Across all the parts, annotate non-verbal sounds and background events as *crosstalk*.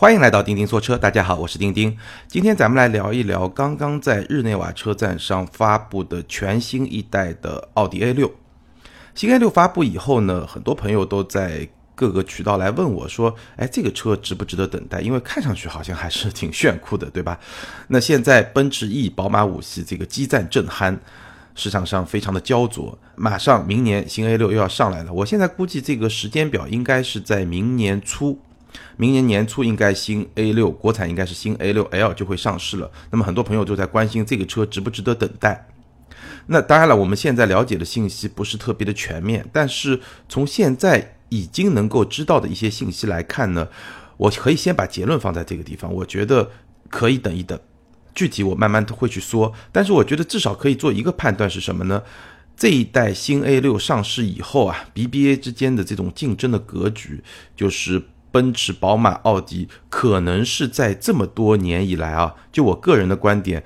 欢迎来到钉钉说车，大家好，我是钉钉。今天咱们来聊一聊刚刚在日内瓦车展上发布的全新一代的奥迪 A 六。新 A 六发布以后呢，很多朋友都在各个渠道来问我说：“哎，这个车值不值得等待？因为看上去好像还是挺炫酷的，对吧？”那现在奔驰 E、宝马五系这个激战正酣，市场上非常的焦灼，马上明年新 A 六又要上来了。我现在估计这个时间表应该是在明年初。明年年初应该新 A 六国产应该是新 A 六 L 就会上市了。那么很多朋友都在关心这个车值不值得等待。那当然了，我们现在了解的信息不是特别的全面，但是从现在已经能够知道的一些信息来看呢，我可以先把结论放在这个地方。我觉得可以等一等，具体我慢慢会去说。但是我觉得至少可以做一个判断是什么呢？这一代新 A 六上市以后啊，BBA 之间的这种竞争的格局就是。奔驰、宝马、奥迪可能是在这么多年以来啊，就我个人的观点，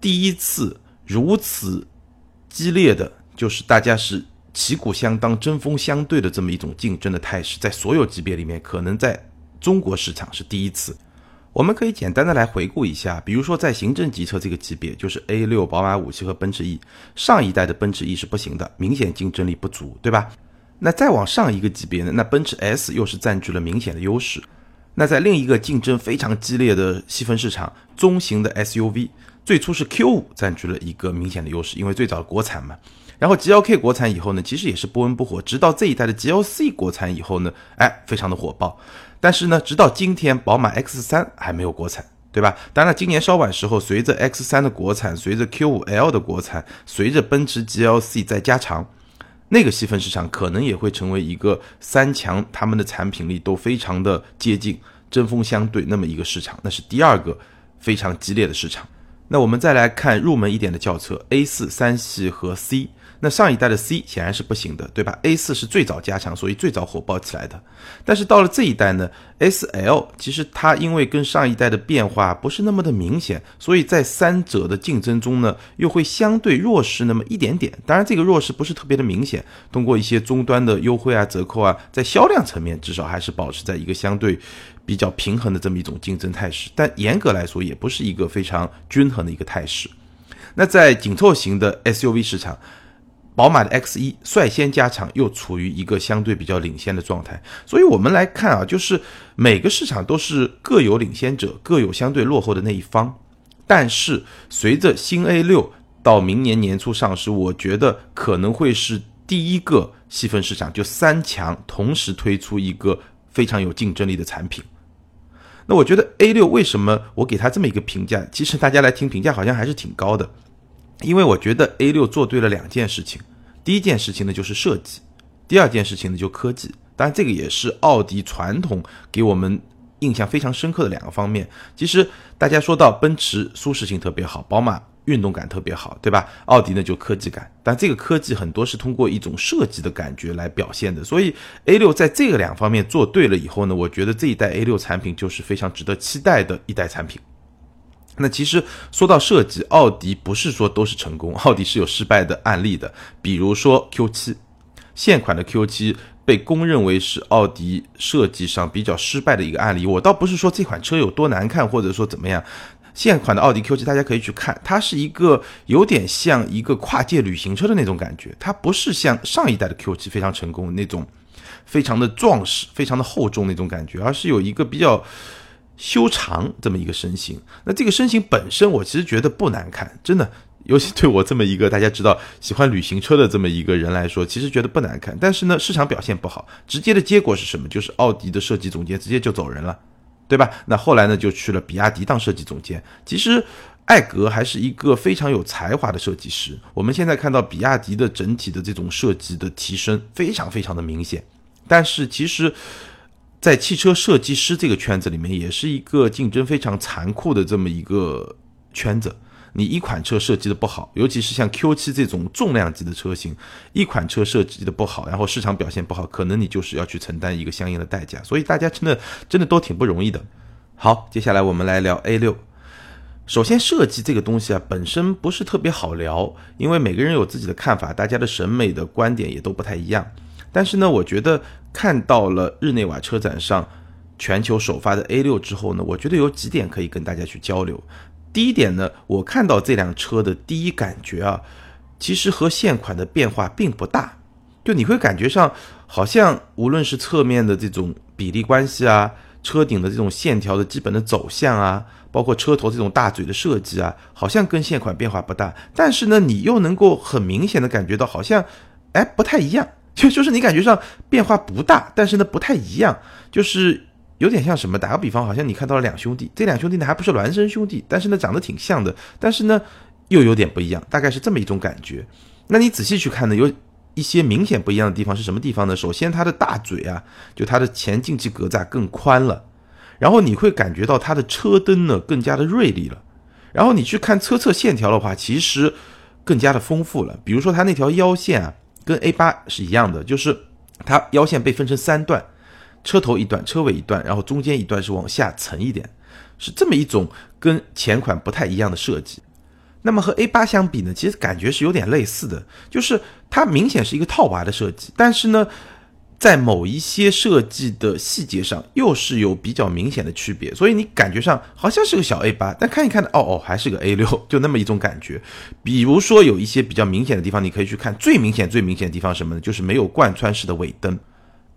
第一次如此激烈的，就是大家是旗鼓相当、针锋相对的这么一种竞争的态势，在所有级别里面，可能在中国市场是第一次。我们可以简单的来回顾一下，比如说在行政级车这个级别，就是 A 六、宝马五系和奔驰 E，上一代的奔驰 E 是不行的，明显竞争力不足，对吧？那再往上一个级别呢？那奔驰 S 又是占据了明显的优势。那在另一个竞争非常激烈的细分市场，中型的 SUV，最初是 Q5 占据了一个明显的优势，因为最早国产嘛。然后 GLK 国产以后呢，其实也是不温不火，直到这一代的 GLC 国产以后呢，哎，非常的火爆。但是呢，直到今天，宝马 X3 还没有国产，对吧？当然，今年稍晚时候，随着 X3 的国产，随着 Q5L 的国产，随着奔驰 GLC 在加长。那个细分市场可能也会成为一个三强，他们的产品力都非常的接近，针锋相对那么一个市场，那是第二个非常激烈的市场。那我们再来看入门一点的轿车，A4 三系和 C。那上一代的 C 显然是不行的，对吧？A4 是最早加强，所以最早火爆起来的。但是到了这一代呢，SL 其实它因为跟上一代的变化不是那么的明显，所以在三者的竞争中呢，又会相对弱势那么一点点。当然，这个弱势不是特别的明显，通过一些终端的优惠啊、折扣啊，在销量层面至少还是保持在一个相对比较平衡的这么一种竞争态势。但严格来说，也不是一个非常均衡的一个态势。那在紧凑型的 SUV 市场。宝马的 X 一率先加强，又处于一个相对比较领先的状态。所以，我们来看啊，就是每个市场都是各有领先者，各有相对落后的那一方。但是，随着新 A 六到明年年初上市，我觉得可能会是第一个细分市场，就三强同时推出一个非常有竞争力的产品。那我觉得 A 六为什么我给它这么一个评价？其实大家来听评价好像还是挺高的。因为我觉得 A 六做对了两件事情，第一件事情呢就是设计，第二件事情呢就科技。当然，这个也是奥迪传统给我们印象非常深刻的两个方面。其实大家说到奔驰舒适性特别好，宝马运动感特别好，对吧？奥迪呢就科技感，但这个科技很多是通过一种设计的感觉来表现的。所以 A 六在这个两方面做对了以后呢，我觉得这一代 A 六产品就是非常值得期待的一代产品。那其实说到设计，奥迪不是说都是成功，奥迪是有失败的案例的。比如说 Q7，现款的 Q7 被公认为是奥迪设计上比较失败的一个案例。我倒不是说这款车有多难看，或者说怎么样，现款的奥迪 Q7 大家可以去看，它是一个有点像一个跨界旅行车的那种感觉，它不是像上一代的 Q7 非常成功那种，非常的壮实、非常的厚重那种感觉，而是有一个比较。修长这么一个身形，那这个身形本身我其实觉得不难看，真的，尤其对我这么一个大家知道喜欢旅行车的这么一个人来说，其实觉得不难看。但是呢，市场表现不好，直接的结果是什么？就是奥迪的设计总监直接就走人了，对吧？那后来呢，就去了比亚迪当设计总监。其实艾格还是一个非常有才华的设计师。我们现在看到比亚迪的整体的这种设计的提升非常非常的明显，但是其实。在汽车设计师这个圈子里面，也是一个竞争非常残酷的这么一个圈子。你一款车设计的不好，尤其是像 Q7 这种重量级的车型，一款车设计的不好，然后市场表现不好，可能你就是要去承担一个相应的代价。所以大家真的真的都挺不容易的。好，接下来我们来聊 A6。首先，设计这个东西啊，本身不是特别好聊，因为每个人有自己的看法，大家的审美的观点也都不太一样。但是呢，我觉得看到了日内瓦车展上全球首发的 A 六之后呢，我觉得有几点可以跟大家去交流。第一点呢，我看到这辆车的第一感觉啊，其实和现款的变化并不大，就你会感觉上好像无论是侧面的这种比例关系啊，车顶的这种线条的基本的走向啊，包括车头这种大嘴的设计啊，好像跟现款变化不大，但是呢，你又能够很明显的感觉到好像，哎，不太一样，就就是你感觉上变化不大，但是呢不太一样，就是。有点像什么？打个比方，好像你看到了两兄弟，这两兄弟呢还不是孪生兄弟，但是呢长得挺像的，但是呢又有点不一样，大概是这么一种感觉。那你仔细去看呢，有一些明显不一样的地方是什么地方呢？首先它的大嘴啊，就它的前进气格栅更宽了，然后你会感觉到它的车灯呢更加的锐利了，然后你去看车侧线条的话，其实更加的丰富了。比如说它那条腰线啊，跟 A 八是一样的，就是它腰线被分成三段。车头一段，车尾一段，然后中间一段是往下沉一点，是这么一种跟前款不太一样的设计。那么和 A 八相比呢，其实感觉是有点类似的，就是它明显是一个套娃的设计，但是呢，在某一些设计的细节上又是有比较明显的区别，所以你感觉上好像是个小 A 八，但看一看呢，哦哦，还是个 A 六，*laughs* 就那么一种感觉。比如说有一些比较明显的地方，你可以去看最明显、最明显的地方什么呢？就是没有贯穿式的尾灯。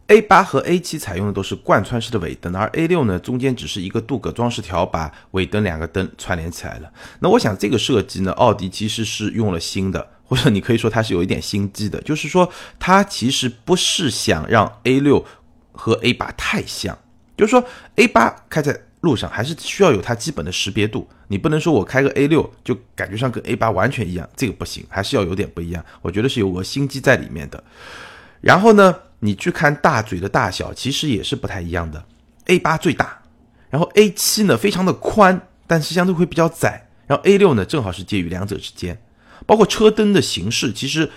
A 八和 A 七采用的都是贯穿式的尾灯，而 A 六呢，中间只是一个镀铬装饰条，把尾灯两个灯串联起来了。那我想这个设计呢，奥迪其实是用了新的，或者你可以说它是有一点心机的，就是说它其实不是想让 A 六和 A 八太像，就是说 A 八开在路上还是需要有它基本的识别度，你不能说我开个 A 六就感觉上跟 A 八完全一样，这个不行，还是要有点不一样。我觉得是有个心机在里面的。然后呢？你去看大嘴的大小，其实也是不太一样的。A 八最大，然后 A 七呢非常的宽，但是相对会比较窄。然后 A 六呢正好是介于两者之间。包括车灯的形式，其实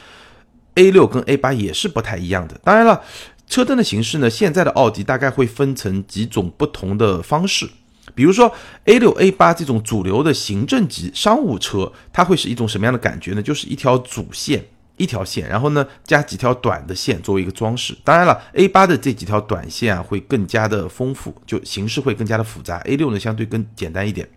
A 六跟 A 八也是不太一样的。当然了，车灯的形式呢，现在的奥迪大概会分成几种不同的方式。比如说 A 六、A 八这种主流的行政级商务车，它会是一种什么样的感觉呢？就是一条主线。一条线，然后呢，加几条短的线作为一个装饰。当然了，A 八的这几条短线啊，会更加的丰富，就形式会更加的复杂。A 六呢，相对更简单一点。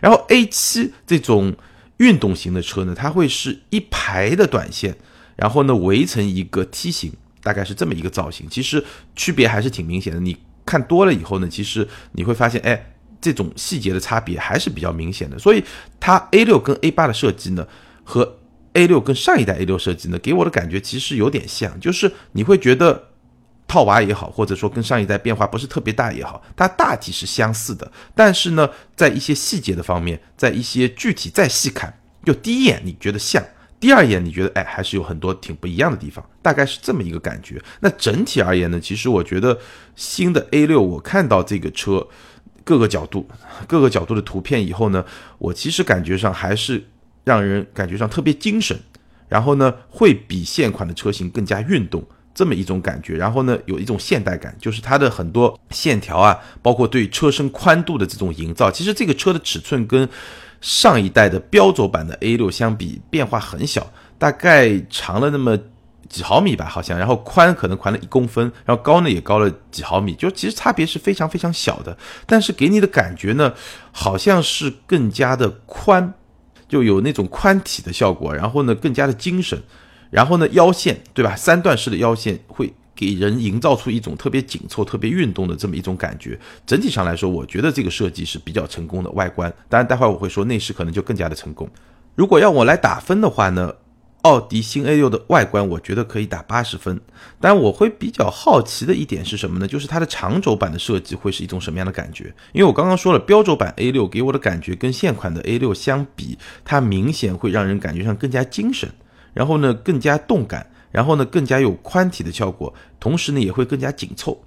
然后 A 七这种运动型的车呢，它会是一排的短线，然后呢围成一个梯形，大概是这么一个造型。其实区别还是挺明显的。你看多了以后呢，其实你会发现，哎，这种细节的差别还是比较明显的。所以它 A 六跟 A 八的设计呢，和 A 六跟上一代 A 六设计呢，给我的感觉其实有点像，就是你会觉得套娃也好，或者说跟上一代变化不是特别大也好，它大体是相似的。但是呢，在一些细节的方面，在一些具体再细看，就第一眼你觉得像，第二眼你觉得哎，还是有很多挺不一样的地方，大概是这么一个感觉。那整体而言呢，其实我觉得新的 A 六，我看到这个车各个角度、各个角度的图片以后呢，我其实感觉上还是。让人感觉上特别精神，然后呢，会比现款的车型更加运动，这么一种感觉。然后呢，有一种现代感，就是它的很多线条啊，包括对车身宽度的这种营造。其实这个车的尺寸跟上一代的标轴版的 A 六相比，变化很小，大概长了那么几毫米吧，好像。然后宽可能宽了一公分，然后高呢也高了几毫米，就其实差别是非常非常小的。但是给你的感觉呢，好像是更加的宽。就有那种宽体的效果，然后呢更加的精神，然后呢腰线对吧？三段式的腰线会给人营造出一种特别紧凑、特别运动的这么一种感觉。整体上来说，我觉得这个设计是比较成功的。外观，当然待会儿我会说内饰可能就更加的成功。如果要我来打分的话呢？奥迪新 A 六的外观，我觉得可以打八十分。但我会比较好奇的一点是什么呢？就是它的长轴版的设计会是一种什么样的感觉？因为我刚刚说了，标轴版 A 六给我的感觉跟现款的 A 六相比，它明显会让人感觉上更加精神，然后呢更加动感，然后呢更加有宽体的效果，同时呢也会更加紧凑。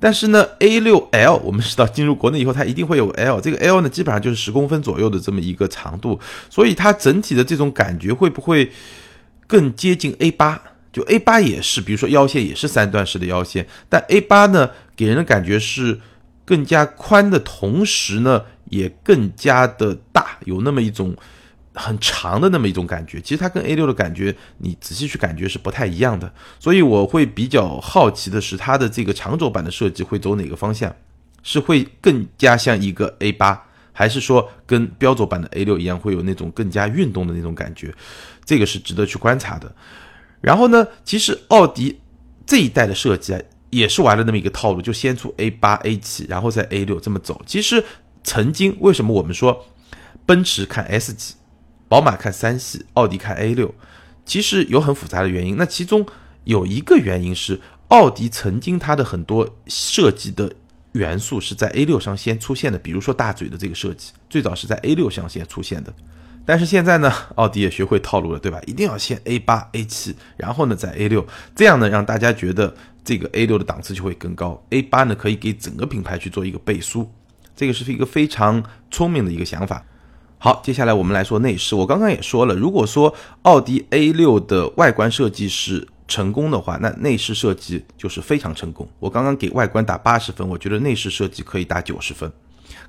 但是呢 A 六 L 我们知道进入国内以后，它一定会有 L，这个 L 呢基本上就是十公分左右的这么一个长度，所以它整体的这种感觉会不会？更接近 A 八，就 A 八也是，比如说腰线也是三段式的腰线，但 A 八呢，给人的感觉是更加宽的同时呢，也更加的大，有那么一种很长的那么一种感觉。其实它跟 A 六的感觉，你仔细去感觉是不太一样的。所以我会比较好奇的是，它的这个长轴版的设计会走哪个方向？是会更加像一个 A 八，还是说跟标轴版的 A 六一样，会有那种更加运动的那种感觉？这个是值得去观察的。然后呢，其实奥迪这一代的设计啊，也是玩了那么一个套路，就先出 A 八、A 七，然后再 A 六这么走。其实曾经为什么我们说奔驰看 S 级，宝马看三系，奥迪看 A 六，其实有很复杂的原因。那其中有一个原因是，奥迪曾经它的很多设计的元素是在 A 六上先出现的，比如说大嘴的这个设计，最早是在 A 六上先出现的。但是现在呢，奥迪也学会套路了，对吧？一定要先 A 八、A 七，然后呢再 A 六，这样呢让大家觉得这个 A 六的档次就会更高。A 八呢可以给整个品牌去做一个背书，这个是一个非常聪明的一个想法。好，接下来我们来说内饰。我刚刚也说了，如果说奥迪 A 六的外观设计是成功的话，那内饰设计就是非常成功。我刚刚给外观打八十分，我觉得内饰设计可以打九十分。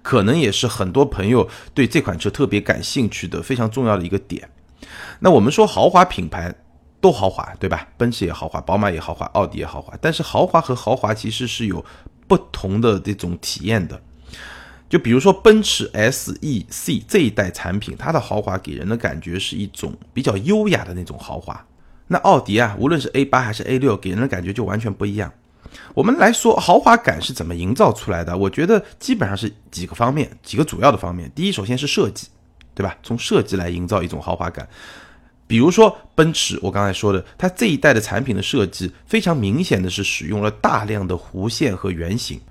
可能也是很多朋友对这款车特别感兴趣的非常重要的一个点。那我们说豪华品牌都豪华，对吧？奔驰也豪华，宝马也豪华，奥迪也豪华。但是豪华和豪华其实是有不同的这种体验的。就比如说奔驰 S E C 这一代产品，它的豪华给人的感觉是一种比较优雅的那种豪华。那奥迪啊，无论是 A 八还是 A 六，给人的感觉就完全不一样。我们来说豪华感是怎么营造出来的？我觉得基本上是几个方面，几个主要的方面。第一，首先是设计，对吧？从设计来营造一种豪华感。比如说奔驰，我刚才说的，它这一代的产品的设计非常明显的是使用了大量的弧线和圆形。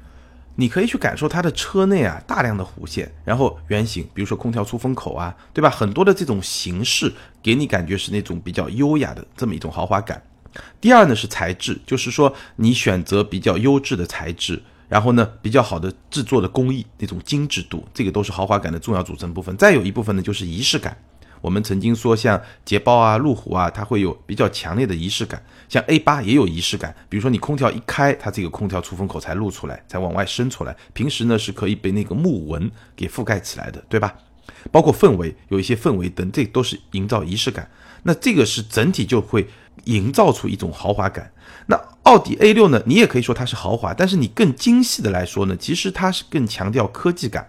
你可以去感受它的车内啊，大量的弧线，然后圆形，比如说空调出风口啊，对吧？很多的这种形式给你感觉是那种比较优雅的这么一种豪华感。第二呢是材质，就是说你选择比较优质的材质，然后呢比较好的制作的工艺，那种精致度，这个都是豪华感的重要组成部分。再有一部分呢就是仪式感。我们曾经说像捷豹啊、路虎啊，它会有比较强烈的仪式感。像 A 八也有仪式感，比如说你空调一开，它这个空调出风口才露出来，才往外伸出来。平时呢是可以被那个木纹给覆盖起来的，对吧？包括氛围，有一些氛围灯，这都是营造仪式感。那这个是整体就会。营造出一种豪华感。那奥迪 A 六呢？你也可以说它是豪华，但是你更精细的来说呢，其实它是更强调科技感。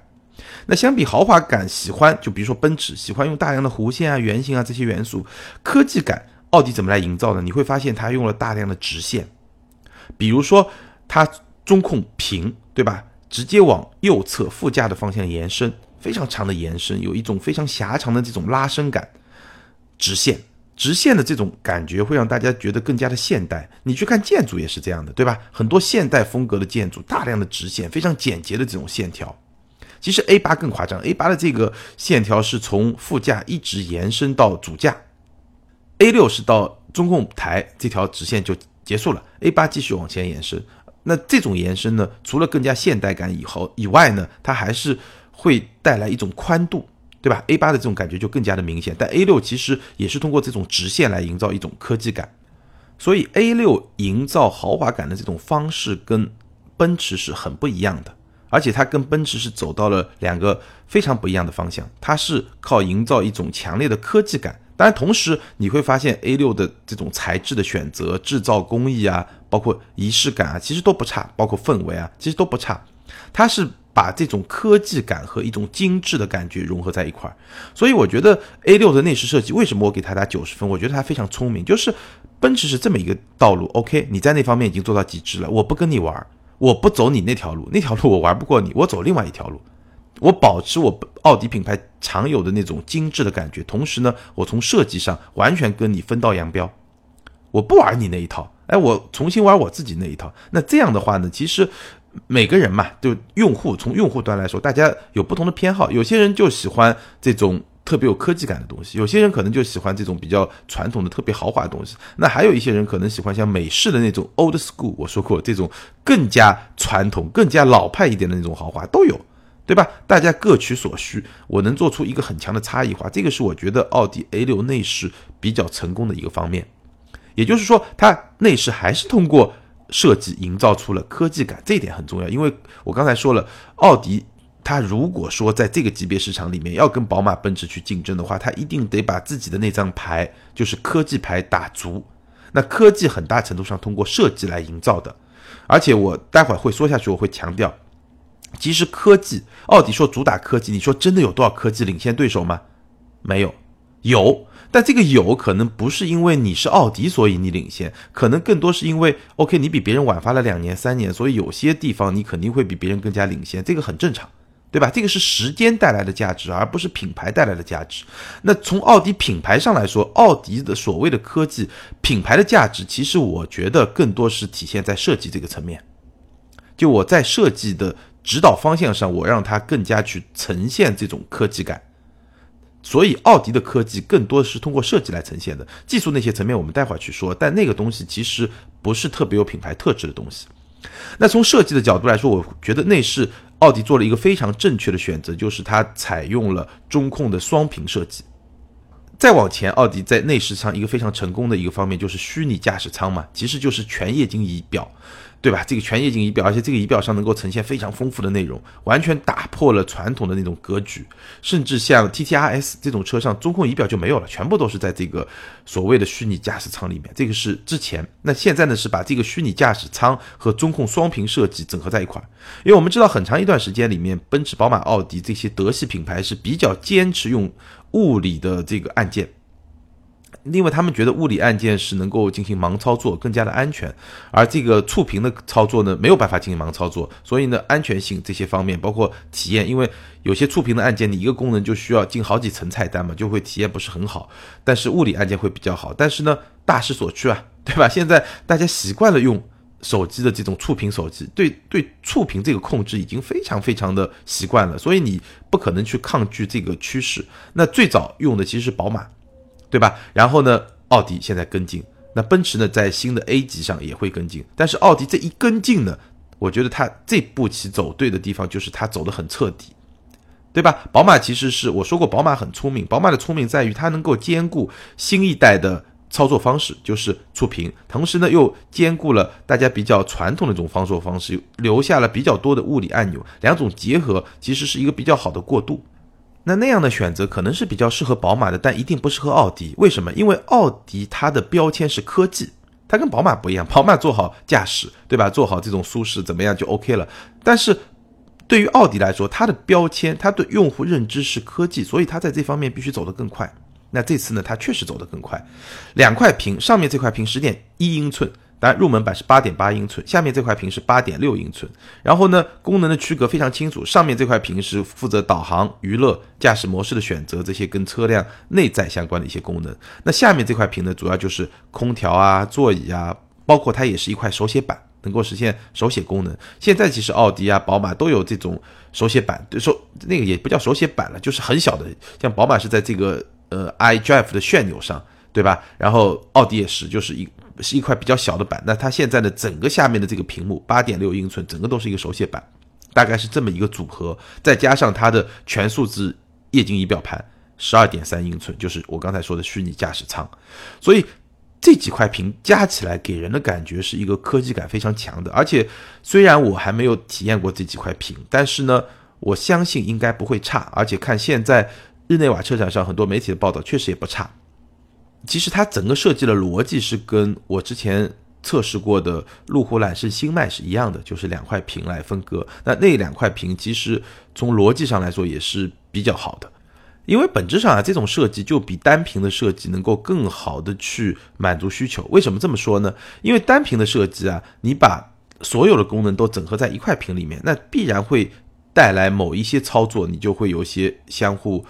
那相比豪华感，喜欢就比如说奔驰喜欢用大量的弧线啊、圆形啊这些元素，科技感，奥迪怎么来营造呢？你会发现它用了大量的直线，比如说它中控屏，对吧？直接往右侧副驾的方向延伸，非常长的延伸，有一种非常狭长的这种拉伸感，直线。直线的这种感觉会让大家觉得更加的现代。你去看建筑也是这样的，对吧？很多现代风格的建筑，大量的直线，非常简洁的这种线条。其实 A 八更夸张，A 八的这个线条是从副驾一直延伸到主驾，A 六是到中控台这条直线就结束了，A 八继续往前延伸。那这种延伸呢，除了更加现代感以后以外呢，它还是会带来一种宽度。对吧？A 八的这种感觉就更加的明显，但 A 六其实也是通过这种直线来营造一种科技感，所以 A 六营造豪华感的这种方式跟奔驰是很不一样的，而且它跟奔驰是走到了两个非常不一样的方向，它是靠营造一种强烈的科技感，当然同时你会发现 A 六的这种材质的选择、制造工艺啊，包括仪式感啊，其实都不差，包括氛围啊，其实都不差，它是。把这种科技感和一种精致的感觉融合在一块儿，所以我觉得 A 六的内饰设计为什么我给它打九十分？我觉得它非常聪明，就是奔驰是这么一个道路。OK，你在那方面已经做到极致了，我不跟你玩，我不走你那条路，*laughs* 那条路我玩不过你，我走另外一条路，我保持我奥迪品牌常有的那种精致的感觉，同时呢，我从设计上完全跟你分道扬镳，我不玩你那一套，哎，我重新玩我自己那一套。那这样的话呢，其实。每个人嘛，就用户从用户端来说，大家有不同的偏好。有些人就喜欢这种特别有科技感的东西，有些人可能就喜欢这种比较传统的、特别豪华的东西。那还有一些人可能喜欢像美式的那种 old school，我说过这种更加传统、更加老派一点的那种豪华都有，对吧？大家各取所需，我能做出一个很强的差异化，这个是我觉得奥迪 A 六内饰比较成功的一个方面。也就是说，它内饰还是通过。设计营造出了科技感，这一点很重要。因为我刚才说了，奥迪它如果说在这个级别市场里面要跟宝马、奔驰去竞争的话，它一定得把自己的那张牌，就是科技牌打足。那科技很大程度上通过设计来营造的。而且我待会儿会说下去，我会强调，其实科技，奥迪说主打科技，你说真的有多少科技领先对手吗？没有，有，但这个有可能不是因为你是奥迪所以你领先，可能更多是因为 OK 你比别人晚发了两年三年，所以有些地方你肯定会比别人更加领先，这个很正常。对吧？这个是时间带来的价值，而不是品牌带来的价值。那从奥迪品牌上来说，奥迪的所谓的科技品牌的价值，其实我觉得更多是体现在设计这个层面。就我在设计的指导方向上，我让它更加去呈现这种科技感。所以，奥迪的科技更多是通过设计来呈现的。技术那些层面，我们待会儿去说。但那个东西其实不是特别有品牌特质的东西。那从设计的角度来说，我觉得内饰。奥迪做了一个非常正确的选择，就是它采用了中控的双屏设计。再往前，奥迪在内饰上一个非常成功的一个方面就是虚拟驾驶舱嘛，其实就是全液晶仪表。对吧？这个全液晶仪表，而且这个仪表上能够呈现非常丰富的内容，完全打破了传统的那种格局。甚至像 T T R S 这种车上，中控仪表就没有了，全部都是在这个所谓的虚拟驾驶舱里面。这个是之前，那现在呢是把这个虚拟驾驶舱和中控双屏设计整合在一块。因为我们知道，很长一段时间里面，奔驰、宝马、奥迪这些德系品牌是比较坚持用物理的这个按键。因为他们觉得物理按键是能够进行盲操作，更加的安全，而这个触屏的操作呢，没有办法进行盲操作，所以呢，安全性这些方面，包括体验，因为有些触屏的按键，你一个功能就需要进好几层菜单嘛，就会体验不是很好。但是物理按键会比较好，但是呢，大势所趋啊，对吧？现在大家习惯了用手机的这种触屏手机，对对，触屏这个控制已经非常非常的习惯了，所以你不可能去抗拒这个趋势。那最早用的其实是宝马。对吧？然后呢，奥迪现在跟进，那奔驰呢，在新的 A 级上也会跟进。但是奥迪这一跟进呢，我觉得它这步棋走对的地方就是它走得很彻底，对吧？宝马其实是我说过，宝马很聪明，宝马的聪明在于它能够兼顾新一代的操作方式，就是触屏，同时呢又兼顾了大家比较传统的这种操作方式，留下了比较多的物理按钮，两种结合其实是一个比较好的过渡。那那样的选择可能是比较适合宝马的，但一定不适合奥迪。为什么？因为奥迪它的标签是科技，它跟宝马不一样。宝马做好驾驶，对吧？做好这种舒适怎么样就 OK 了。但是对于奥迪来说，它的标签，它对用户认知是科技，所以它在这方面必须走得更快。那这次呢，它确实走得更快。两块屏，上面这块屏十点一英寸。当然，入门版是八点八英寸，下面这块屏是八点六英寸。然后呢，功能的区隔非常清楚，上面这块屏是负责导航、娱乐、驾驶模式的选择，这些跟车辆内在相关的一些功能。那下面这块屏呢，主要就是空调啊、座椅啊，包括它也是一块手写板，能够实现手写功能。现在其实奥迪啊、宝马都有这种手写板，手那个也不叫手写板了，就是很小的，像宝马是在这个呃 iDrive 的旋钮上，对吧？然后奥迪也是，就是一。是一块比较小的板，那它现在的整个下面的这个屏幕八点六英寸，整个都是一个手写板，大概是这么一个组合，再加上它的全数字液晶仪表盘十二点三英寸，就是我刚才说的虚拟驾驶舱，所以这几块屏加起来给人的感觉是一个科技感非常强的。而且虽然我还没有体验过这几块屏，但是呢，我相信应该不会差。而且看现在日内瓦车展上很多媒体的报道，确实也不差。其实它整个设计的逻辑是跟我之前测试过的路虎揽胜星脉是一样的，就是两块屏来分割。那那两块屏其实从逻辑上来说也是比较好的，因为本质上啊这种设计就比单屏的设计能够更好的去满足需求。为什么这么说呢？因为单屏的设计啊，你把所有的功能都整合在一块屏里面，那必然会带来某一些操作，你就会有些相互。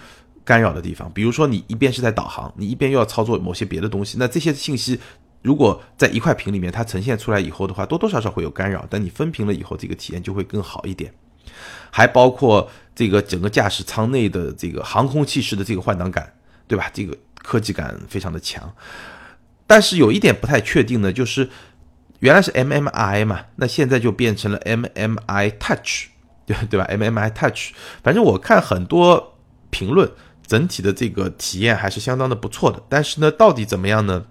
干扰的地方，比如说你一边是在导航，你一边又要操作某些别的东西，那这些信息如果在一块屏里面它呈现出来以后的话，多多少少会有干扰。但你分屏了以后，这个体验就会更好一点。还包括这个整个驾驶舱内的这个航空器式的这个换挡杆，对吧？这个科技感非常的强。但是有一点不太确定呢，就是原来是 MMI 嘛，那现在就变成了 MMI Touch，对对吧？MMI Touch，反正我看很多评论。整体的这个体验还是相当的不错的，但是呢，到底怎么样呢？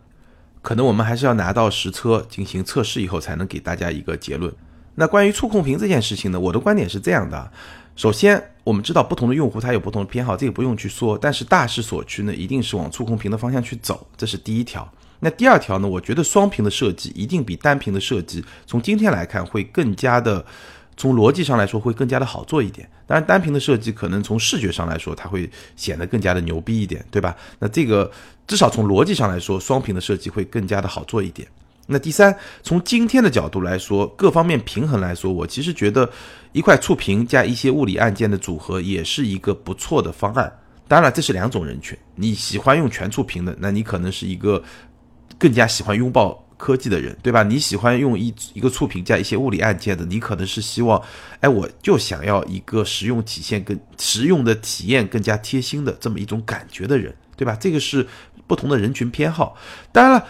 可能我们还是要拿到实车进行测试以后，才能给大家一个结论。那关于触控屏这件事情呢，我的观点是这样的：首先，我们知道不同的用户他有不同的偏好，这个不用去说。但是大势所趋呢，一定是往触控屏的方向去走，这是第一条。那第二条呢，我觉得双屏的设计一定比单屏的设计，从今天来看会更加的从逻辑上来说会更加的好做一点。当然，单屏的设计可能从视觉上来说，它会显得更加的牛逼一点，对吧？那这个至少从逻辑上来说，双屏的设计会更加的好做一点。那第三，从今天的角度来说，各方面平衡来说，我其实觉得一块触屏加一些物理按键的组合也是一个不错的方案。当然，这是两种人群，你喜欢用全触屏的，那你可能是一个更加喜欢拥抱科技的人，对吧？你喜欢用一一个触屏加一些物理按键的，你可能是希望，哎，我就想要一个实用体现更实用的体验更加贴心的这么一种感觉的人，对吧？这个是不同的人群偏好。当然了。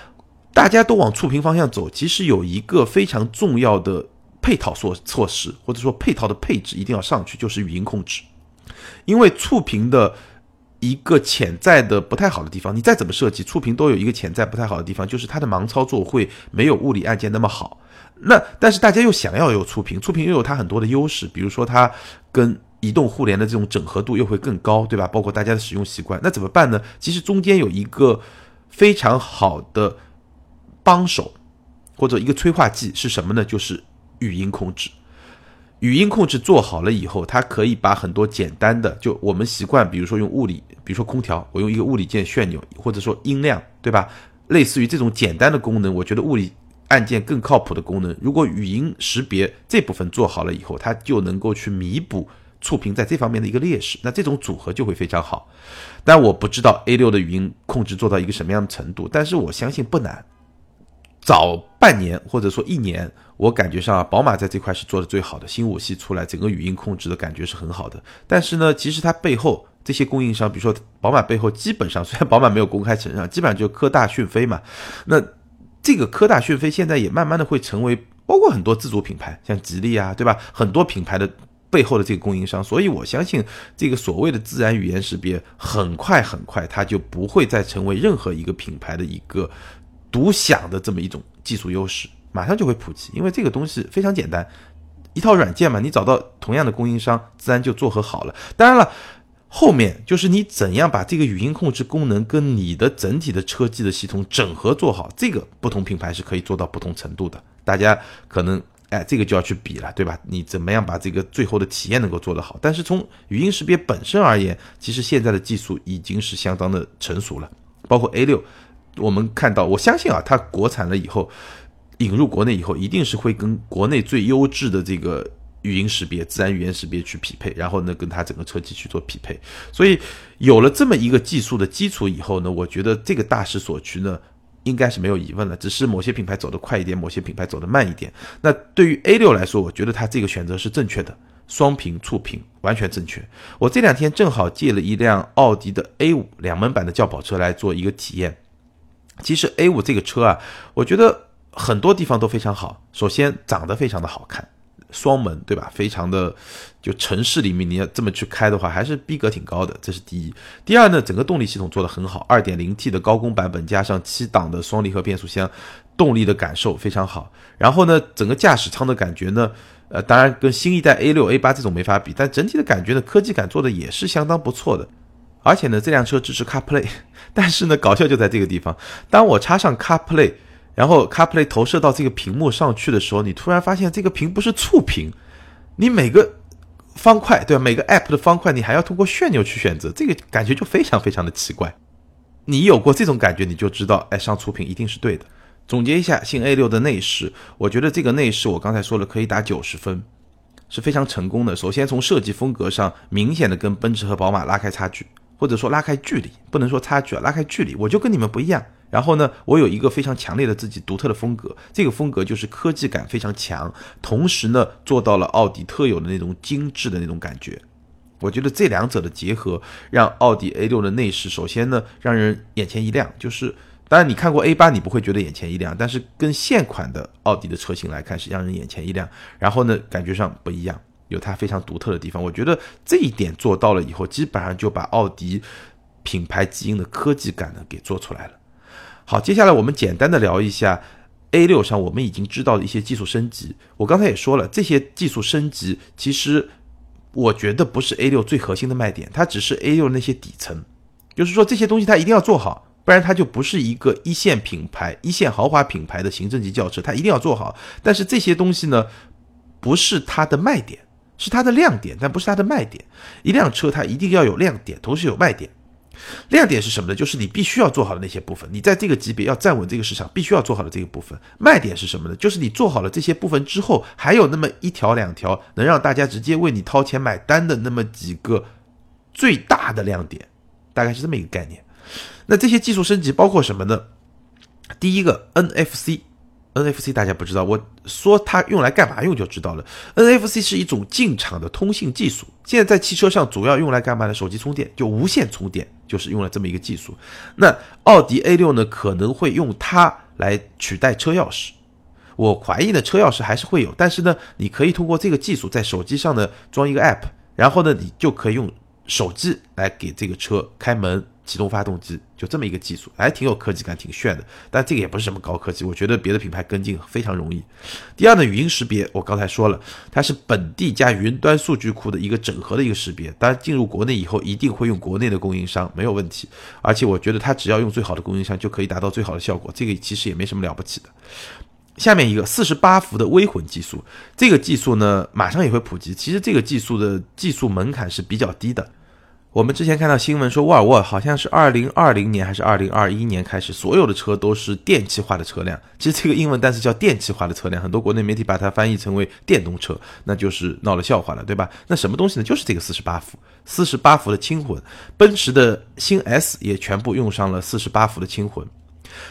大家都往触屏方向走，其实有一个非常重要的配套措措施，或者说配套的配置一定要上去，就是语音控制。因为触屏的一个潜在的不太好的地方，你再怎么设计，触屏都有一个潜在不太好的地方，就是它的盲操作会没有物理按键那么好。那但是大家又想要有触屏，触屏又有它很多的优势，比如说它跟移动互联的这种整合度又会更高，对吧？包括大家的使用习惯，那怎么办呢？其实中间有一个非常好的。帮手或者一个催化剂是什么呢？就是语音控制。语音控制做好了以后，它可以把很多简单的，就我们习惯，比如说用物理，比如说空调，我用一个物理键旋钮，或者说音量，对吧？类似于这种简单的功能，我觉得物理按键更靠谱的功能。如果语音识别这部分做好了以后，它就能够去弥补触屏在这方面的一个劣势。那这种组合就会非常好。但我不知道 A 六的语音控制做到一个什么样的程度，但是我相信不难。早半年或者说一年，我感觉上，宝马在这块是做的最好的，新五系出来，整个语音控制的感觉是很好的。但是呢，其实它背后这些供应商，比如说宝马背后，基本上 *laughs* 虽然宝马没有公开承认，基本上就科大讯飞嘛。那这个科大讯飞现在也慢慢的会成为，包括很多自主品牌，像吉利啊，对吧？很多品牌的背后的这个供应商，所以我相信这个所谓的自然语言识别，很快很快，它就不会再成为任何一个品牌的一个。独享的这么一种技术优势，马上就会普及，因为这个东西非常简单，一套软件嘛，你找到同样的供应商，自然就做和好了。当然了，后面就是你怎样把这个语音控制功能跟你的整体的车机的系统整合做好，这个不同品牌是可以做到不同程度的。大家可能哎，这个就要去比了，对吧？你怎么样把这个最后的体验能够做得好？但是从语音识别本身而言，其实现在的技术已经是相当的成熟了，包括 A 六。我们看到，我相信啊，它国产了以后，引入国内以后，一定是会跟国内最优质的这个语音识别、自然语言识别去匹配，然后呢，跟它整个车机去做匹配。所以有了这么一个技术的基础以后呢，我觉得这个大势所趋呢，应该是没有疑问了。只是某些品牌走得快一点，某些品牌走得慢一点。那对于 A 六来说，我觉得它这个选择是正确的，双屏触屏完全正确。我这两天正好借了一辆奥迪的 A 五两门版的轿跑车来做一个体验。其实 A 五这个车啊，我觉得很多地方都非常好。首先长得非常的好看，双门对吧？非常的就城市里面你要这么去开的话，还是逼格挺高的，这是第一。第二呢，整个动力系统做得很好，2.0T 的高功版本加上七档的双离合变速箱，动力的感受非常好。然后呢，整个驾驶舱的感觉呢，呃，当然跟新一代 A 六、A 八这种没法比，但整体的感觉呢，科技感做的也是相当不错的。而且呢，这辆车支持 CarPlay，但是呢，搞笑就在这个地方。当我插上 CarPlay，然后 CarPlay 投射到这个屏幕上去的时候，你突然发现这个屏不是触屏，你每个方块，对吧？每个 App 的方块，你还要通过旋钮去选择，这个感觉就非常非常的奇怪。你有过这种感觉，你就知道，哎，上触屏一定是对的。总结一下，新 A 六的内饰，我觉得这个内饰我刚才说了，可以打九十分，是非常成功的。首先从设计风格上，明显的跟奔驰和宝马拉开差距。或者说拉开距离，不能说差距啊，拉开距离，我就跟你们不一样。然后呢，我有一个非常强烈的自己独特的风格，这个风格就是科技感非常强，同时呢做到了奥迪特有的那种精致的那种感觉。我觉得这两者的结合，让奥迪 A 六的内饰首先呢让人眼前一亮。就是当然你看过 A 八，你不会觉得眼前一亮，但是跟现款的奥迪的车型来看是让人眼前一亮。然后呢，感觉上不一样。有它非常独特的地方，我觉得这一点做到了以后，基本上就把奥迪品牌基因的科技感呢给做出来了。好，接下来我们简单的聊一下 A 六上我们已经知道的一些技术升级。我刚才也说了，这些技术升级其实我觉得不是 A 六最核心的卖点，它只是 A 六那些底层，就是说这些东西它一定要做好，不然它就不是一个一线品牌、一线豪华品牌的行政级轿车，它一定要做好。但是这些东西呢？不是它的卖点，是它的亮点，但不是它的卖点。一辆车它一定要有亮点，同时有卖点。亮点是什么呢？就是你必须要做好的那些部分，你在这个级别要站稳这个市场，必须要做好的这个部分。卖点是什么呢？就是你做好了这些部分之后，还有那么一条两条能让大家直接为你掏钱买单的那么几个最大的亮点，大概是这么一个概念。那这些技术升级包括什么呢？第一个 NFC。NFC 大家不知道，我说它用来干嘛用就知道了。NFC 是一种进场的通信技术，现在在汽车上主要用来干嘛呢？手机充电，就无线充电，就是用了这么一个技术。那奥迪 A6 呢，可能会用它来取代车钥匙。我怀疑呢，车钥匙还是会有，但是呢，你可以通过这个技术在手机上呢装一个 App，然后呢，你就可以用手机来给这个车开门。启动发动机就这么一个技术，还挺有科技感，挺炫的。但这个也不是什么高科技，我觉得别的品牌跟进非常容易。第二呢，语音识别，我刚才说了，它是本地加云端数据库的一个整合的一个识别。当然进入国内以后，一定会用国内的供应商，没有问题。而且我觉得它只要用最好的供应商就可以达到最好的效果，这个其实也没什么了不起的。下面一个四十八伏的微混技术，这个技术呢马上也会普及。其实这个技术的技术门槛是比较低的。我们之前看到新闻说，沃尔沃好像是二零二零年还是二零二一年开始，所有的车都是电气化的车辆。其实这个英文单词叫电气化的车辆，很多国内媒体把它翻译成为电动车，那就是闹了笑话了，对吧？那什么东西呢？就是这个四十八伏，四十八伏的轻混，奔驰的新 S 也全部用上了四十八伏的轻混。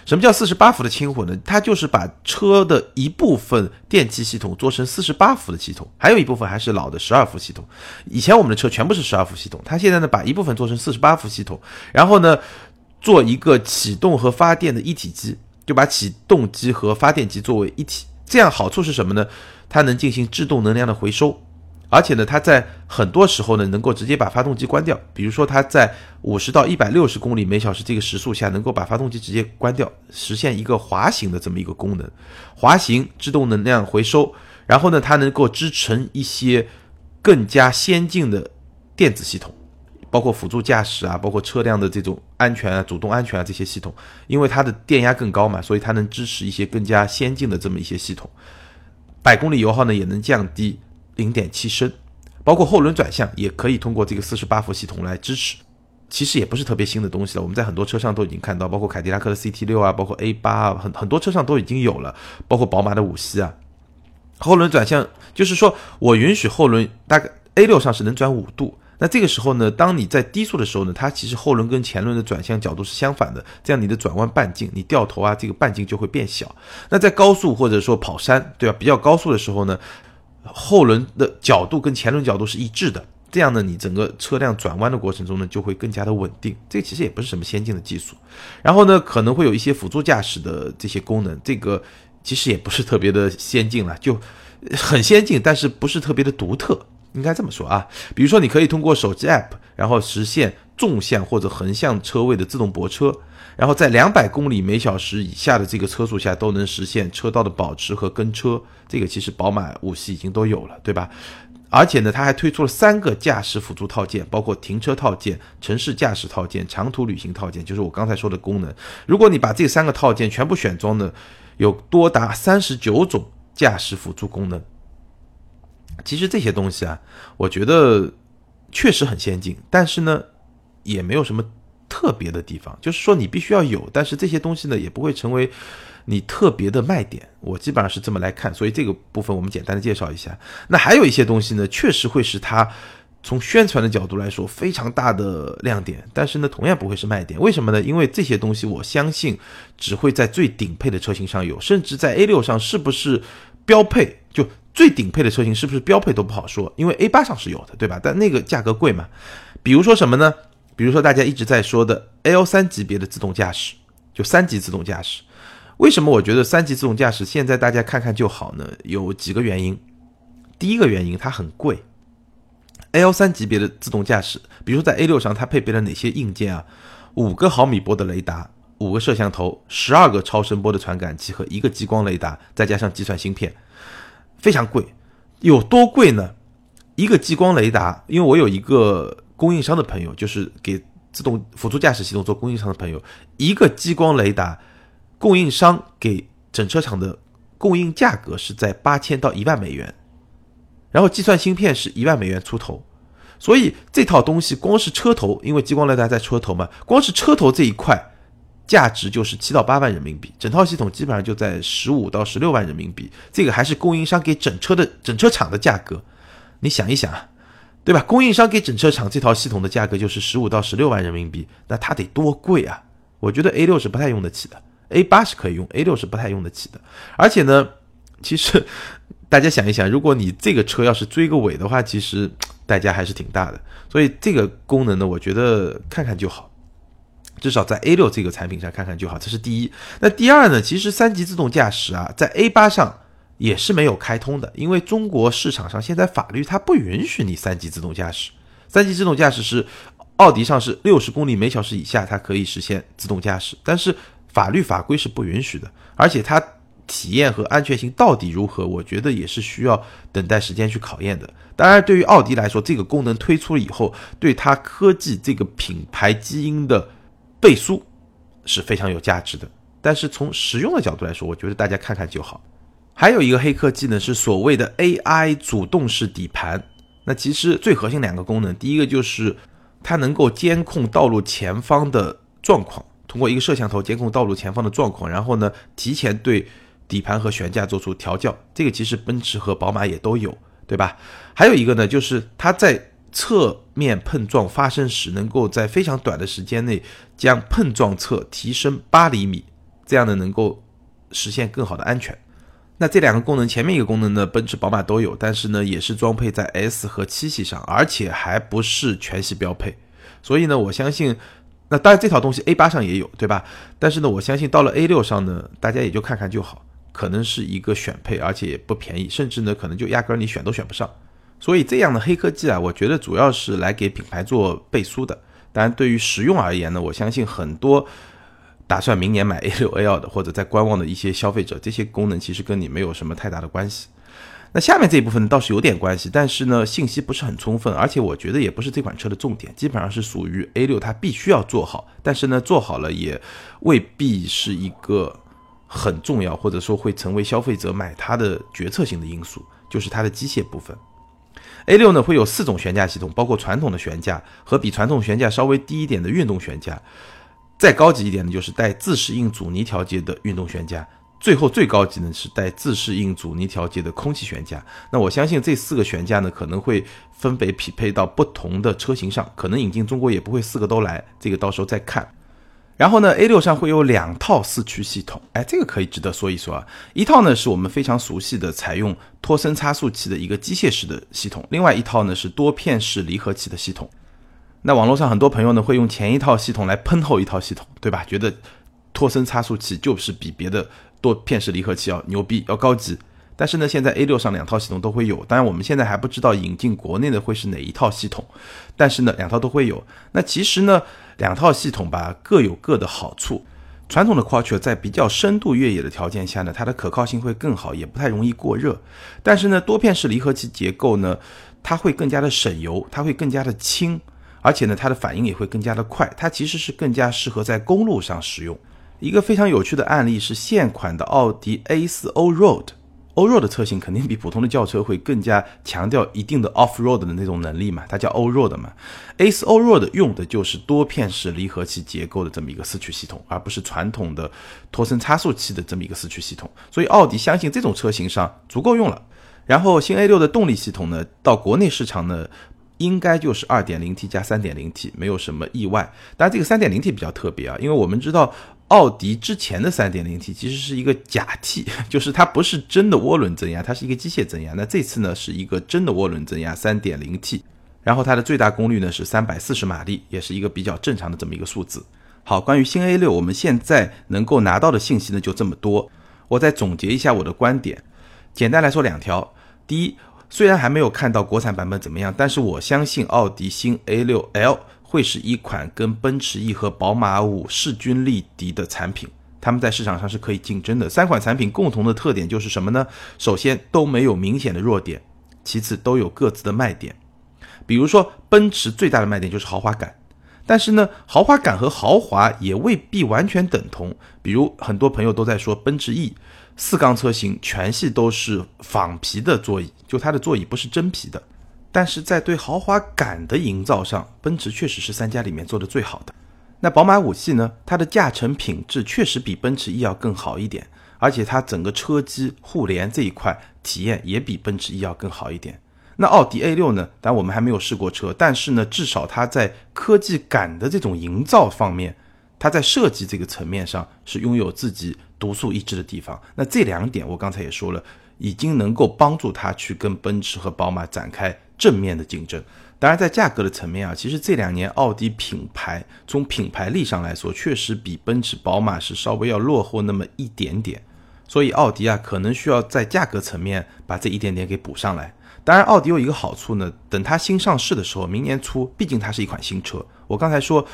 什么叫四十八伏的轻混呢？它就是把车的一部分电气系统做成四十八伏的系统，还有一部分还是老的十二伏系统。以前我们的车全部是十二伏系统，它现在呢把一部分做成四十八伏系统，然后呢做一个启动和发电的一体机，就把启动机和发电机作为一体。这样好处是什么呢？它能进行制动能量的回收。而且呢，它在很多时候呢，能够直接把发动机关掉。比如说，它在五十到一百六十公里每小时这个时速下，能够把发动机直接关掉，实现一个滑行的这么一个功能。滑行制动能量回收，然后呢，它能够支撑一些更加先进的电子系统，包括辅助驾驶啊，包括车辆的这种安全啊、主动安全啊这些系统。因为它的电压更高嘛，所以它能支持一些更加先进的这么一些系统。百公里油耗呢，也能降低。零点七升，包括后轮转向也可以通过这个四十八伏系统来支持。其实也不是特别新的东西了，我们在很多车上都已经看到，包括凯迪拉克的 CT 六啊，包括 A 八啊，很很多车上都已经有了，包括宝马的五系啊。后轮转向就是说我允许后轮大概 A 六上是能转五度，那这个时候呢，当你在低速的时候呢，它其实后轮跟前轮的转向角度是相反的，这样你的转弯半径，你掉头啊，这个半径就会变小。那在高速或者说跑山，对吧？比较高速的时候呢？后轮的角度跟前轮角度是一致的，这样呢，你整个车辆转弯的过程中呢，就会更加的稳定。这其实也不是什么先进的技术，然后呢，可能会有一些辅助驾驶的这些功能，这个其实也不是特别的先进了，就很先进，但是不是特别的独特，应该这么说啊。比如说，你可以通过手机 app，然后实现纵向或者横向车位的自动泊车。然后在两百公里每小时以下的这个车速下都能实现车道的保持和跟车，这个其实宝马五系已经都有了，对吧？而且呢，它还推出了三个驾驶辅助套件，包括停车套件、城市驾驶套件、长途旅行套件，就是我刚才说的功能。如果你把这三个套件全部选装呢，有多达三十九种驾驶辅助功能。其实这些东西啊，我觉得确实很先进，但是呢，也没有什么。特别的地方，就是说你必须要有，但是这些东西呢也不会成为你特别的卖点。我基本上是这么来看，所以这个部分我们简单的介绍一下。那还有一些东西呢，确实会是它从宣传的角度来说非常大的亮点，但是呢同样不会是卖点。为什么呢？因为这些东西我相信只会在最顶配的车型上有，甚至在 A 六上是不是标配，就最顶配的车型是不是标配都不好说，因为 A 八上是有的，对吧？但那个价格贵嘛。比如说什么呢？比如说，大家一直在说的 L 三级别的自动驾驶，就三级自动驾驶。为什么我觉得三级自动驾驶现在大家看看就好呢？有几个原因。第一个原因，它很贵。L 三级别的自动驾驶，比如说在 A 六上，它配备了哪些硬件啊？五个毫米波的雷达，五个摄像头，十二个超声波的传感器和一个激光雷达，再加上计算芯片，非常贵。有多贵呢？一个激光雷达，因为我有一个。供应商的朋友就是给自动辅助驾驶系统做供应商的朋友，一个激光雷达供应商给整车厂的供应价格是在八千到一万美元，然后计算芯片是一万美元出头，所以这套东西光是车头，因为激光雷达在车头嘛，光是车头这一块价值就是七到八万人民币，整套系统基本上就在十五到十六万人民币，这个还是供应商给整车的整车厂的价格，你想一想啊，对吧？供应商给整车厂这套系统的价格就是十五到十六万人民币，那它得多贵啊？我觉得 A 六是不太用得起的，A 八是可以用，A 六是不太用得起的，而且呢，其实。大家想一想，如果你这个车要是追个尾的话，其实代价还是挺大的。所以这个功能呢，我觉得看看就好，至少在 A 六这个产品上看看就好。这是第一。那第二呢？其实三级自动驾驶啊，在 A 八上也是没有开通的，因为中国市场上现在法律它不允许你三级自动驾驶。三级自动驾驶是奥迪上是六十公里每小时以下它可以实现自动驾驶，但是法律法规是不允许的，而且它。体验和安全性到底如何？我觉得也是需要等待时间去考验的。当然，对于奥迪来说，这个功能推出以后，对它科技这个品牌基因的背书是非常有价值的。但是从实用的角度来说，我觉得大家看看就好。还有一个黑科技呢，是所谓的 AI 主动式底盘。那其实最核心两个功能，第一个就是它能够监控道路前方的状况，通过一个摄像头监控道路前方的状况，然后呢，提前对底盘和悬架做出调教，这个其实奔驰和宝马也都有，对吧？还有一个呢，就是它在侧面碰撞发生时，能够在非常短的时间内将碰撞侧提升八厘米，这样呢能够实现更好的安全。那这两个功能，前面一个功能呢，奔驰、宝马都有，但是呢也是装配在 S 和七系上，而且还不是全系标配。所以呢，我相信，那当然这套东西 A 八上也有，对吧？但是呢，我相信到了 A 六上呢，大家也就看看就好。可能是一个选配，而且也不便宜，甚至呢，可能就压根儿你选都选不上。所以这样的黑科技啊，我觉得主要是来给品牌做背书的。当然，对于实用而言呢，我相信很多打算明年买 A 六 L 的或者在观望的一些消费者，这些功能其实跟你没有什么太大的关系。那下面这一部分倒是有点关系，但是呢，信息不是很充分，而且我觉得也不是这款车的重点，基本上是属于 A 六它必须要做好，但是呢，做好了也未必是一个。很重要，或者说会成为消费者买它的决策性的因素，就是它的机械部分。A 六呢会有四种悬架系统，包括传统的悬架和比传统悬架稍微低一点的运动悬架，再高级一点的就是带自适应阻尼调节的运动悬架，最后最高级呢是带自适应阻尼调节的空气悬架。那我相信这四个悬架呢可能会分别匹配到不同的车型上，可能引进中国也不会四个都来，这个到时候再看。然后呢，A 六上会有两套四驱系统，哎，这个可以值得说一说啊。一套呢是我们非常熟悉的采用托森差速器的一个机械式的系统，另外一套呢是多片式离合器的系统。那网络上很多朋友呢会用前一套系统来喷后一套系统，对吧？觉得托森差速器就是比别的多片式离合器要牛逼、要高级。但是呢，现在 A 六上两套系统都会有，当然我们现在还不知道引进国内的会是哪一套系统，但是呢，两套都会有。那其实呢？两套系统吧各有各的好处。传统的 Quattro 在比较深度越野的条件下呢，它的可靠性会更好，也不太容易过热。但是呢，多片式离合器结构呢，它会更加的省油，它会更加的轻，而且呢，它的反应也会更加的快。它其实是更加适合在公路上使用。一个非常有趣的案例是现款的奥迪 A4 Allroad。欧若的车型肯定比普通的轿车会更加强调一定的 off road 的那种能力嘛，它叫 Allroad 嘛。A4 O Road 用的就是多片式离合器结构的这么一个四驱系统，而不是传统的托森差速器的这么一个四驱系统。所以奥迪相信这种车型上足够用了。然后新 A6 的动力系统呢，到国内市场呢，应该就是 2.0T 加 3.0T，没有什么意外。当然这个 3.0T 比较特别啊，因为我们知道。奥迪之前的 3.0T 其实是一个假 T，*laughs* 就是它不是真的涡轮增压，它是一个机械增压。那这次呢是一个真的涡轮增压 3.0T，然后它的最大功率呢是340马力，也是一个比较正常的这么一个数字。好，关于新 A6，我们现在能够拿到的信息呢就这么多。我再总结一下我的观点，简单来说两条：第一，虽然还没有看到国产版本怎么样，但是我相信奥迪新 A6L。会是一款跟奔驰 E 和宝马五势均力敌的产品，他们在市场上是可以竞争的。三款产品共同的特点就是什么呢？首先都没有明显的弱点，其次都有各自的卖点。比如说，奔驰最大的卖点就是豪华感，但是呢，豪华感和豪华也未必完全等同。比如很多朋友都在说奔驰 E 四缸车型全系都是仿皮的座椅，就它的座椅不是真皮的。但是在对豪华感的营造上，奔驰确实是三家里面做的最好的。那宝马五系呢？它的驾乘品质确实比奔驰 E 要更好一点，而且它整个车机互联这一块体验也比奔驰 E 要更好一点。那奥迪 A 六呢？但我们还没有试过车，但是呢，至少它在科技感的这种营造方面，它在设计这个层面上是拥有自己独树一帜的地方。那这两点我刚才也说了，已经能够帮助它去跟奔驰和宝马展开正面的竞争。当然，在价格的层面啊，其实这两年奥迪品牌从品牌力上来说，确实比奔驰、宝马是稍微要落后那么一点点。所以奥迪啊，可能需要在价格层面把这一点点给补上来。当然，奥迪有一个好处呢，等它新上市的时候，明年初，毕竟它是一款新车。我刚才说，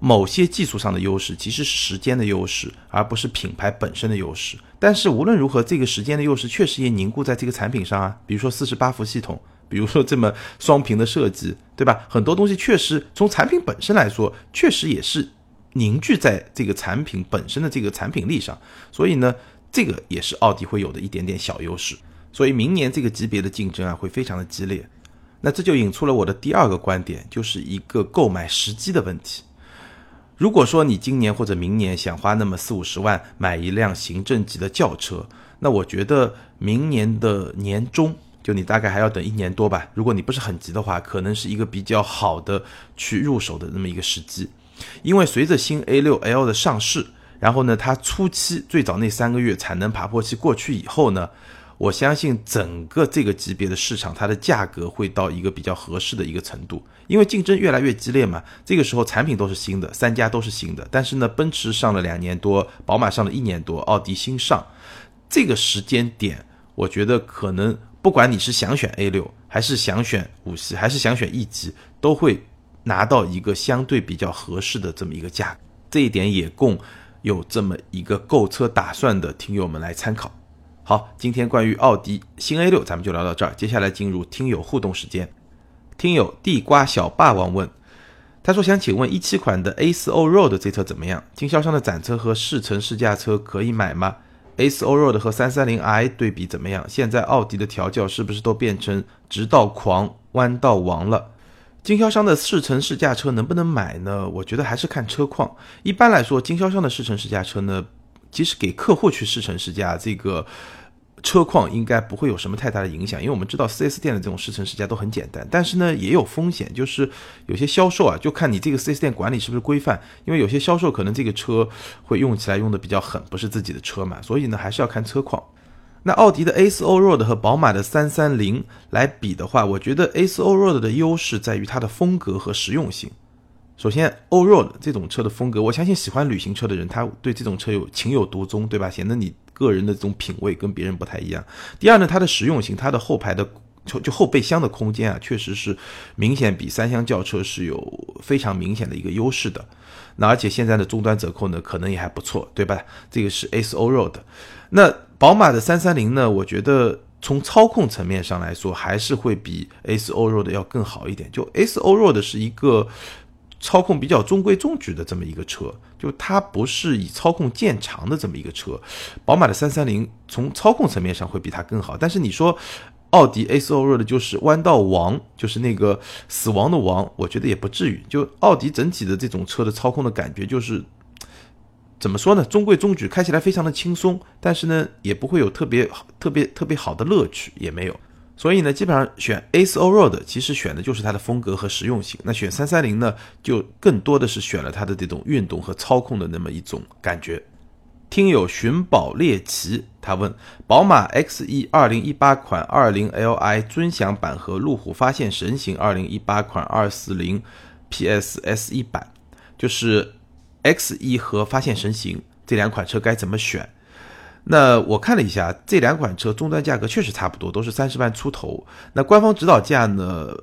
某些技术上的优势其实是时间的优势，而不是品牌本身的优势。但是无论如何，这个时间的优势确实也凝固在这个产品上啊，比如说四十八伏系统。比如说这么双屏的设计，对吧？很多东西确实从产品本身来说，确实也是凝聚在这个产品本身的这个产品力上。所以呢，这个也是奥迪会有的一点点小优势。所以明年这个级别的竞争啊，会非常的激烈。那这就引出了我的第二个观点，就是一个购买时机的问题。如果说你今年或者明年想花那么四五十万买一辆行政级的轿车，那我觉得明年的年中。就你大概还要等一年多吧，如果你不是很急的话，可能是一个比较好的去入手的那么一个时机，因为随着新 A6L 的上市，然后呢，它初期最早那三个月产能爬坡期过去以后呢，我相信整个这个级别的市场，它的价格会到一个比较合适的一个程度，因为竞争越来越激烈嘛，这个时候产品都是新的，三家都是新的，但是呢，奔驰上了两年多，宝马上了一年多，奥迪新上，这个时间点，我觉得可能。不管你是想选 A 六，还是想选五系，还是想选 E 级，都会拿到一个相对比较合适的这么一个价。这一点也供有这么一个购车打算的听友们来参考。好，今天关于奥迪新 A 六，咱们就聊到这儿。接下来进入听友互动时间。听友地瓜小霸王问，他说想请问一七款的 A 四 Allroad 这车怎么样？经销商的展车和试乘试驾车可以买吗？A 四 Allroad 和三三零 i 对比怎么样？现在奥迪的调教是不是都变成直道狂、弯道王了？经销商的试乘试驾车能不能买呢？我觉得还是看车况。一般来说，经销商的试乘试驾车呢，即使给客户去试乘试驾，这个。车况应该不会有什么太大的影响，因为我们知道 4S 店的这种试乘试驾都很简单，但是呢也有风险，就是有些销售啊，就看你这个 4S 店管理是不是规范，因为有些销售可能这个车会用起来用的比较狠，不是自己的车嘛，所以呢还是要看车况。那奥迪的 A4 Allroad 和宝马的330来比的话，我觉得 A4 Allroad 的优势在于它的风格和实用性。首先，Allroad 这种车的风格，我相信喜欢旅行车的人，他对这种车有情有独钟，对吧？显得你。个人的这种品味跟别人不太一样。第二呢，它的实用性，它的后排的就后备箱的空间啊，确实是明显比三厢轿车是有非常明显的一个优势的。那而且现在的终端折扣呢，可能也还不错，对吧？这个是 S O Road。那宝马的三三零呢，我觉得从操控层面上来说，还是会比 S O Road 要更好一点。就 S O Road 是一个。操控比较中规中矩的这么一个车，就它不是以操控见长的这么一个车。宝马的三三零从操控层面上会比它更好，但是你说奥迪 A 四 Allroad 就是弯道王，就是那个死亡的王，我觉得也不至于。就奥迪整体的这种车的操控的感觉，就是怎么说呢？中规中矩，开起来非常的轻松，但是呢，也不会有特别特别特别好的乐趣，也没有。所以呢，基本上选 A4 Allroad 其实选的就是它的风格和实用性。那选三三零呢，就更多的是选了它的这种运动和操控的那么一种感觉。听友寻宝猎奇他问：宝马 X1 二零一八款二零 Li 尊享版和路虎发现神行二零一八款二四零 PSS 一版，就是 X1 和发现神行这两款车该怎么选？那我看了一下这两款车终端价格确实差不多，都是三十万出头。那官方指导价呢？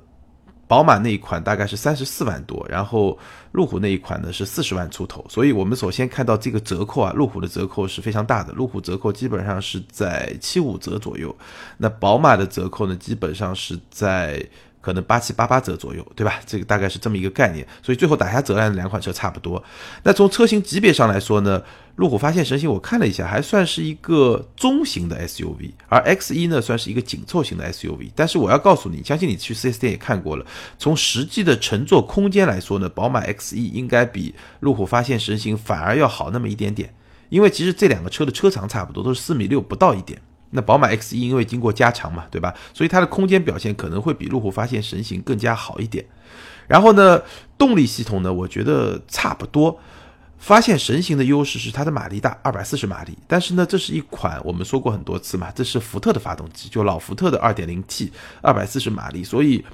宝马那一款大概是三十四万多，然后路虎那一款呢是四十万出头。所以我们首先看到这个折扣啊，路虎的折扣是非常大的，路虎折扣基本上是在七五折左右。那宝马的折扣呢，基本上是在可能八七八八折左右，对吧？这个大概是这么一个概念，所以最后打下折来的两款车差不多。那从车型级别上来说呢，路虎发现神行我看了一下，还算是一个中型的 SUV，而 X 一呢算是一个紧凑型的 SUV。但是我要告诉你，相信你去 4S 店也看过了，从实际的乘坐空间来说呢，宝马 X 一应该比路虎发现神行反而要好那么一点点，因为其实这两个车的车长差不多，都是四米六不到一点。那宝马 X 一因为经过加长嘛，对吧？所以它的空间表现可能会比路虎发现神行更加好一点。然后呢，动力系统呢，我觉得差不多。发现神行的优势是它的马力大，二百四十马力。但是呢，这是一款我们说过很多次嘛，这是福特的发动机，就老福特的二点零 T，二百四十马力。所以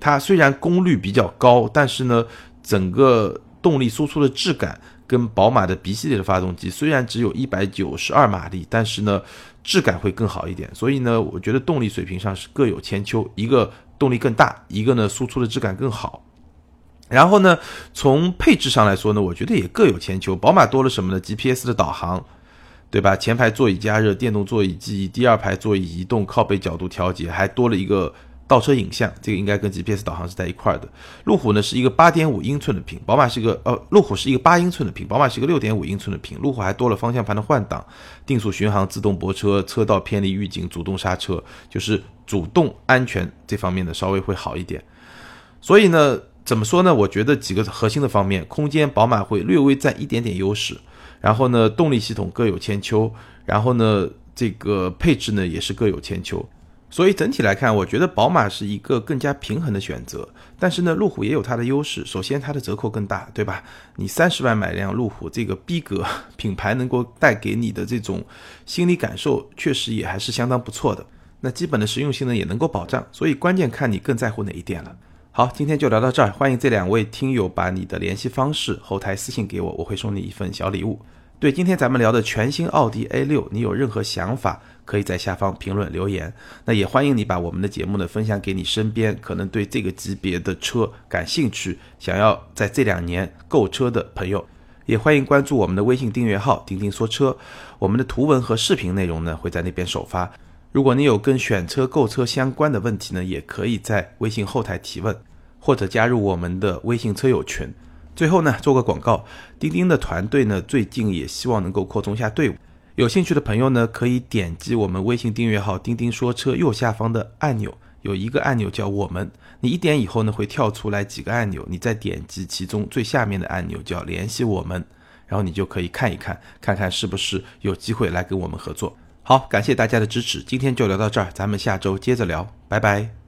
它虽然功率比较高，但是呢，整个动力输出的质感跟宝马的 B 系列的发动机虽然只有一百九十二马力，但是呢。质感会更好一点，所以呢，我觉得动力水平上是各有千秋，一个动力更大，一个呢输出的质感更好。然后呢，从配置上来说呢，我觉得也各有千秋。宝马多了什么呢？GPS 的导航，对吧？前排座椅加热、电动座椅记忆，第二排座椅移动、靠背角度调节，还多了一个。倒车影像，这个应该跟 GPS 导航是在一块儿的。路虎呢是一个八点五英寸的屏，宝马是一个呃，路虎是一个八英寸的屏，宝马是一个六点五英寸的屏。路虎还多了方向盘的换挡、定速巡航、自动泊车、车道偏离预警、主动刹车，就是主动安全这方面的稍微会好一点。所以呢，怎么说呢？我觉得几个核心的方面，空间宝马会略微占一点点优势，然后呢，动力系统各有千秋，然后呢，这个配置呢也是各有千秋。所以整体来看，我觉得宝马是一个更加平衡的选择。但是呢，路虎也有它的优势。首先，它的折扣更大，对吧？你三十万买辆路虎，这个逼格品牌能够带给你的这种心理感受，确实也还是相当不错的。那基本的实用性呢，也能够保障。所以关键看你更在乎哪一点了。好，今天就聊到这儿。欢迎这两位听友把你的联系方式后台私信给我，我会送你一份小礼物。对今天咱们聊的全新奥迪 A 六，你有任何想法，可以在下方评论留言。那也欢迎你把我们的节目呢分享给你身边可能对这个级别的车感兴趣，想要在这两年购车的朋友。也欢迎关注我们的微信订阅号“钉钉说车”，我们的图文和视频内容呢会在那边首发。如果你有跟选车、购车相关的问题呢，也可以在微信后台提问，或者加入我们的微信车友群。最后呢，做个广告，钉钉的团队呢，最近也希望能够扩充下队伍。有兴趣的朋友呢，可以点击我们微信订阅号“钉钉说车”右下方的按钮，有一个按钮叫“我们”，你一点以后呢，会跳出来几个按钮，你再点击其中最下面的按钮叫“联系我们”，然后你就可以看一看，看看是不是有机会来跟我们合作。好，感谢大家的支持，今天就聊到这儿，咱们下周接着聊，拜拜。